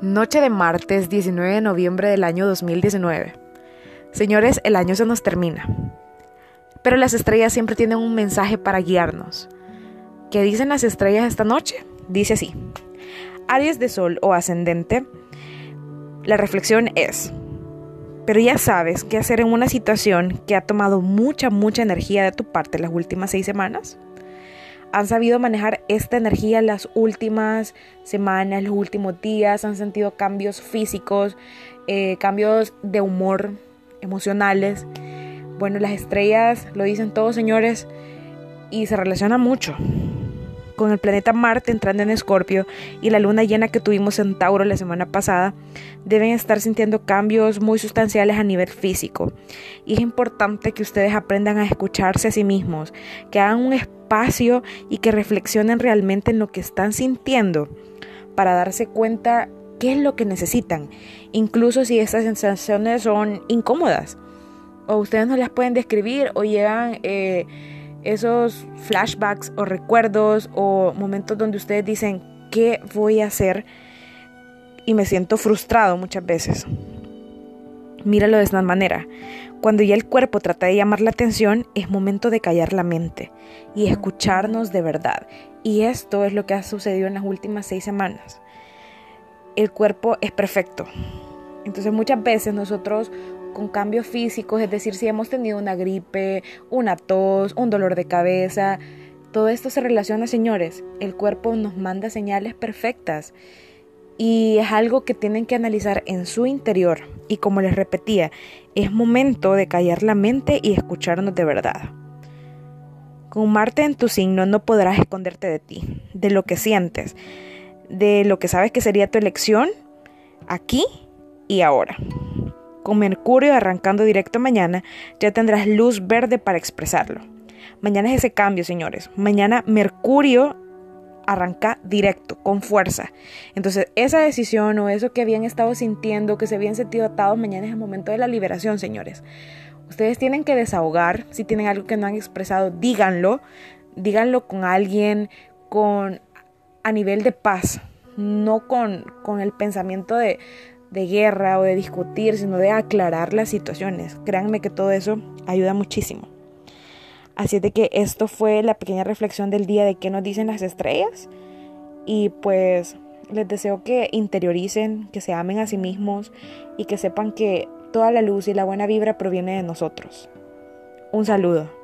Noche de martes 19 de noviembre del año 2019. Señores, el año se nos termina. Pero las estrellas siempre tienen un mensaje para guiarnos. ¿Qué dicen las estrellas esta noche? Dice así. Aries de Sol o ascendente. La reflexión es, pero ya sabes qué hacer en una situación que ha tomado mucha, mucha energía de tu parte las últimas seis semanas han sabido manejar esta energía las últimas semanas, los últimos días, han sentido cambios físicos, eh, cambios de humor emocionales. Bueno, las estrellas lo dicen todos señores y se relaciona mucho con el planeta Marte entrando en Escorpio y la luna llena que tuvimos en Tauro la semana pasada, deben estar sintiendo cambios muy sustanciales a nivel físico. Y es importante que ustedes aprendan a escucharse a sí mismos, que hagan un espacio y que reflexionen realmente en lo que están sintiendo para darse cuenta qué es lo que necesitan, incluso si estas sensaciones son incómodas o ustedes no las pueden describir o llegan... Eh, esos flashbacks o recuerdos o momentos donde ustedes dicen, ¿qué voy a hacer? Y me siento frustrado muchas veces. Míralo de esta manera. Cuando ya el cuerpo trata de llamar la atención, es momento de callar la mente y escucharnos de verdad. Y esto es lo que ha sucedido en las últimas seis semanas. El cuerpo es perfecto. Entonces muchas veces nosotros con cambios físicos, es decir, si hemos tenido una gripe, una tos, un dolor de cabeza, todo esto se relaciona, señores. El cuerpo nos manda señales perfectas y es algo que tienen que analizar en su interior. Y como les repetía, es momento de callar la mente y escucharnos de verdad. Con Marte en tu signo no podrás esconderte de ti, de lo que sientes, de lo que sabes que sería tu elección aquí y ahora. Con Mercurio arrancando directo mañana, ya tendrás luz verde para expresarlo. Mañana es ese cambio, señores. Mañana Mercurio arranca directo, con fuerza. Entonces, esa decisión o eso que habían estado sintiendo, que se habían sentido atados, mañana es el momento de la liberación, señores. Ustedes tienen que desahogar, si tienen algo que no han expresado, díganlo, díganlo con alguien, con a nivel de paz, no con, con el pensamiento de, de guerra o de discutir, sino de aclarar las situaciones. Créanme que todo eso ayuda muchísimo. Así es de que esto fue la pequeña reflexión del día de qué nos dicen las estrellas. Y pues les deseo que interioricen, que se amen a sí mismos y que sepan que toda la luz y la buena vibra proviene de nosotros. Un saludo.